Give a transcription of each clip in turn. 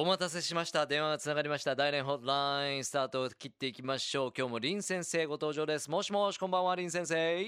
お待たせしました。電話がつながりました。大連ホットラインスタートを切っていきましょう。今日も林先生ご登場です。もしもし、こんばんは、林先生。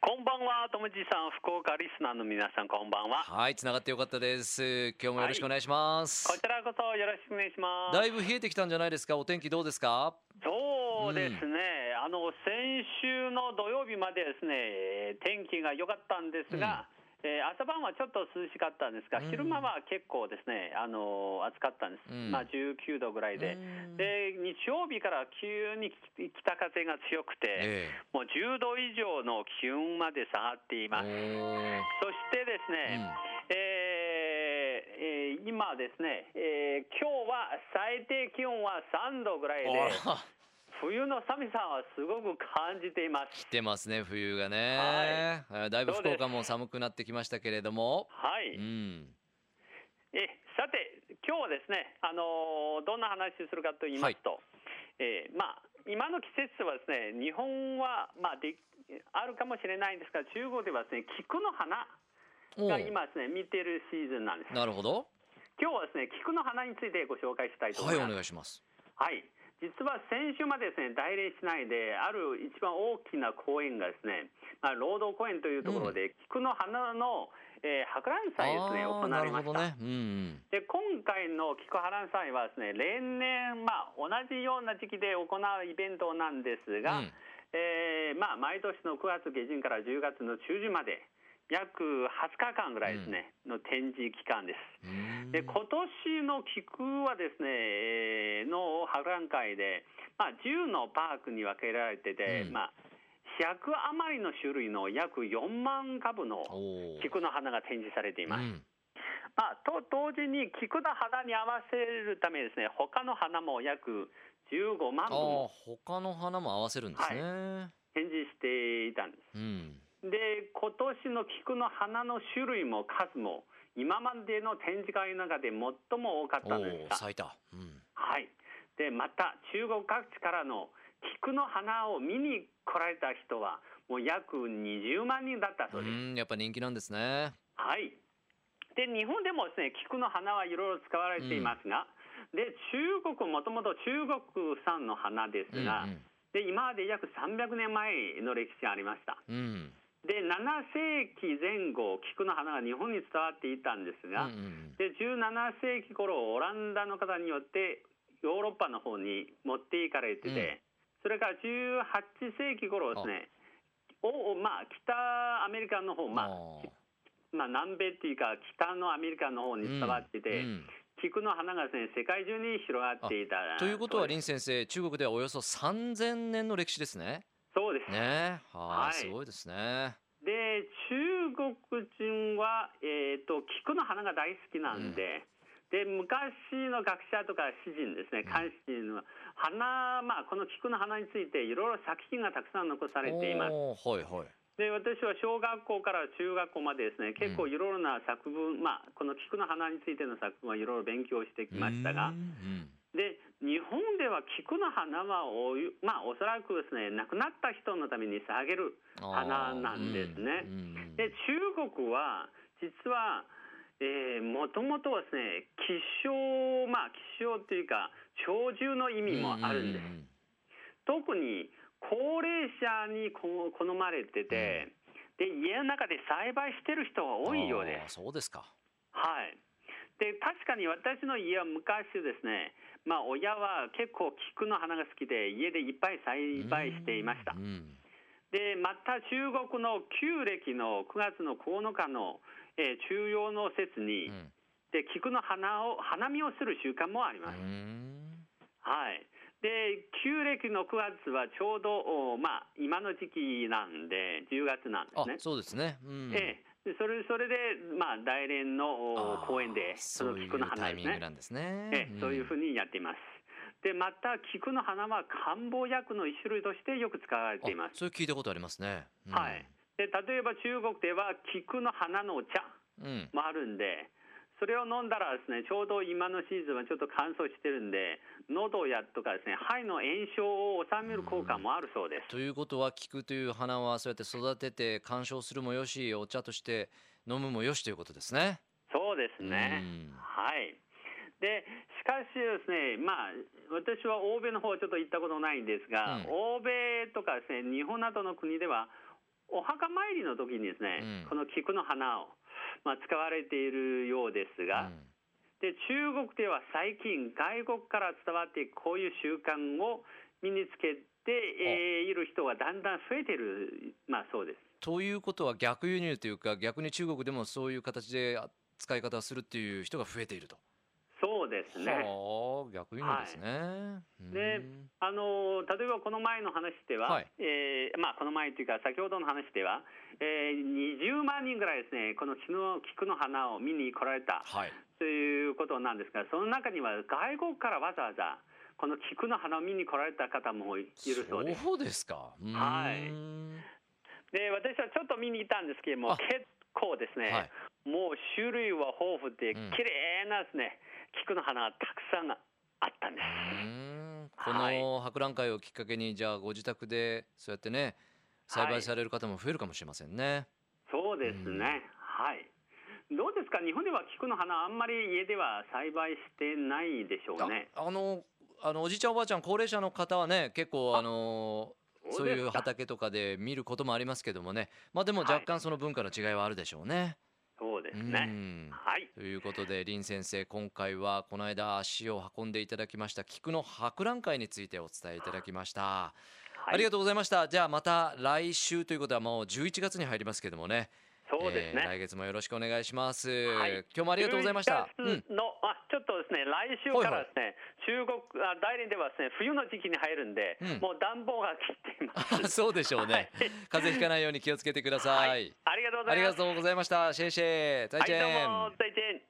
こんばんは、ともじさん、福岡リスナーの皆さん、こんばんは。はい、つながってよかったです。今日もよろしくお願いします。こちらこそよろしくお願いします。だいぶ冷えてきたんじゃないですか？お天気どうですか？そうですね、あの先週の土曜日までですね、天気が良かったんですが、えー朝晩はちょっと涼しかったんですが、昼間は結構ですね、あの暑かったんです、うん。まあ、19度ぐらいで、うん。で日曜日から急に北風が強くて、えもう10度以上の気温まで下がっていえます。そしてですね、えーえー今ですね、えー今日は最低気温は3度ぐらいで、冬の寒さはすごく感じています。来てますね、冬がね。えーだいぶ福岡も寒くなってきましたけれども。はい、うん。えさて、今日はですね、あのーどんな話するかと言いますと、えーまあ、今の季節はですね、日本は、まあ、であるかもしれないんですが、中国ではですね、菊の花が今ですね、見てるシーズンなんです。なるほど。今日はですね、菊の花についてご紹介したいと思はいい、ます。お願いします。はい、実は先週までですね、大連市内である一番大きな公園がですね、まあ、労働公園というところで、菊の花の、えー博覧祭ですね、行われました。ね。うんうん。で今回の菊博覧祭はですね例年、まあ、同じような時期で行うイベントなんですが、うんえーまあ、毎年の9月下旬から10月の中旬まで約20日間ぐらいですね、の展示期間です。うんで今年の菊はですね、えーの博覧会で、まあ、10のパークに分けられてて、うんまあ、100余りの種類の約4万株の菊の花が展示されています。うんまあ、と同時に菊の花に合わせるためですね、他の花も約15万本他の花も合わせるんですね。展示していたんでうん。す。で、今年の菊の花の種類も数も、今までの展示会の中で最も多かったんですが、咲いた。うん。はい。で、また中国各地からの菊の花を見に来られた人は、もう約20万人だったそうです。うん、やっぱ人気なんですね。はい。で、日本でもですね、菊の花はいろいろ使われていますが、で、中国もともと中国産の花ですが、うんうんで、今まで約300年前の歴史がありました。うん。で、7世紀前後、菊の花が日本に伝わっていたんですが、で、17世紀頃、オランダの方によってヨーロッパの方に持っていかれてて、うん。それから18世紀頃ですね、おまあ、北アメリカの方、まあ、まあ、南米っていうか、北のアメリカの方に伝わってて、うんうん。菊の花がですね、世界中に広がっていた。ということは林先生中国ではおよそ3000年の歴史ですね。そうです。ねははいいすごいですね。で、中国人は、えっ、と、菊の花が大好きなんで、で、昔の学者とか詩人ですね、漢詩人は、花、まあ、この菊の花についていろいろ作品がたくさん残されています。はいはい。で、私は小学校から中学校までですね、結構いろいろな作文、まあ、この菊の花についての作文はいろいろ勉強してきましたがうん、うんで日本では菊の花はおゆ、まあ、おそらくですね亡くなった人のために捧げる花なんですね。うんうんで中国は実は、えー、もともとはですね希少まあ希少というか長寿の意味もあるんです。特に高齢者にこ好まれてて、で家の中で栽培してる人が多いようです。そうですか。はい。で、確かに私の家は昔ですね、まあ親は結構菊の花が好きで家でいっぱい栽培していましたう。んで、また中国の旧暦の9月の9日の、えー中央の節に、うんで、菊の花を、花見をする習慣もありうます。んはい。で、旧暦の9月はちょうど、おまあ、今の時期なんで、10月なんですあね。そうですね。うんええでそれそれで、まあ、大連の公園で、そのそういう菊の花ですねタイミングな。んですね。ええそういうふうにやっています。で、また、菊の花は漢方薬の一種類としてよく使われています。あそういう聞いたことありますね。うんはい。で、例えば中国では菊の花のお茶うん。もあるんで、それを飲んだらですね、ちょうど今のシーズンはちょっと乾燥してるんで、喉やとかですね、肺の炎症を治める効果もあるそうです。ということは菊という花はそうやって育てて鑑賞するもよしお茶として飲むもよしということですね。そうですねうん。はい。でしかしですね、まあ、私は欧米の方はちょっと行ったことないんですが、うん欧米とかですね、日本などの国では、お墓参りの時にですね、うんこの菊の花を、まあ、使われているようですが、うんで中国では最近、外国から伝わっていくこういう習慣を身につけて、えーいる人がだんだん増えている、まあ、そうです。ということは逆輸入というか逆に中国でもそういう形であ使い方をするっていう人が増えていると。そうですね。はあ逆輸入ですね。でうん。あの例えばこの前の話では、はい。えーまあ、この前というか、先ほどの話では、えー20万人ぐらいですね、この菊の菊の花を見に来られた。はい。ということなんですが、その中には外国からわざわざ、この菊の花を見に来られた方もいるそうです。そうですか。はい。で私はちょっと見に行ったんですけれどもあ、結構ですね、はい。もう種類は豊富で、うん。綺麗なですね、菊の花がたくさんあったんです。こはいの博覧会をきっかけにじゃあご自宅でそうやってね栽培される方も増えるかもしれませんね。そうですね、うんはい。どうですか、日本では菊の花、あんまり家では栽培してないでしょうね。ああのあのおじいちゃんおばあちゃん高齢者の方はね結構あのそういう畑とかで見ることもありますけどもねまあでもはい若干その文化の違いはあるでしょうね。そうですうね。んはい。ということで林先生今回はこの間足を運んでいただきました菊の博覧会についてお伝えいただきました。はい、ありがとうございました。じゃあまた来週ということはもう11月に入りますけどもね。そうですね。えー来月もよろしくお願いします。はい今日もありがとうございました。11うんあちょっとですね、来週からですね、中国あ大連ではですね、冬の時期に入るんで、うんもう暖房が切っています。あ そうでしょうね。はい風邪ひかないように気をつけてください。はいありがとうございます。がとうございました。シェイシェイ。再はい、どう见。も、再见。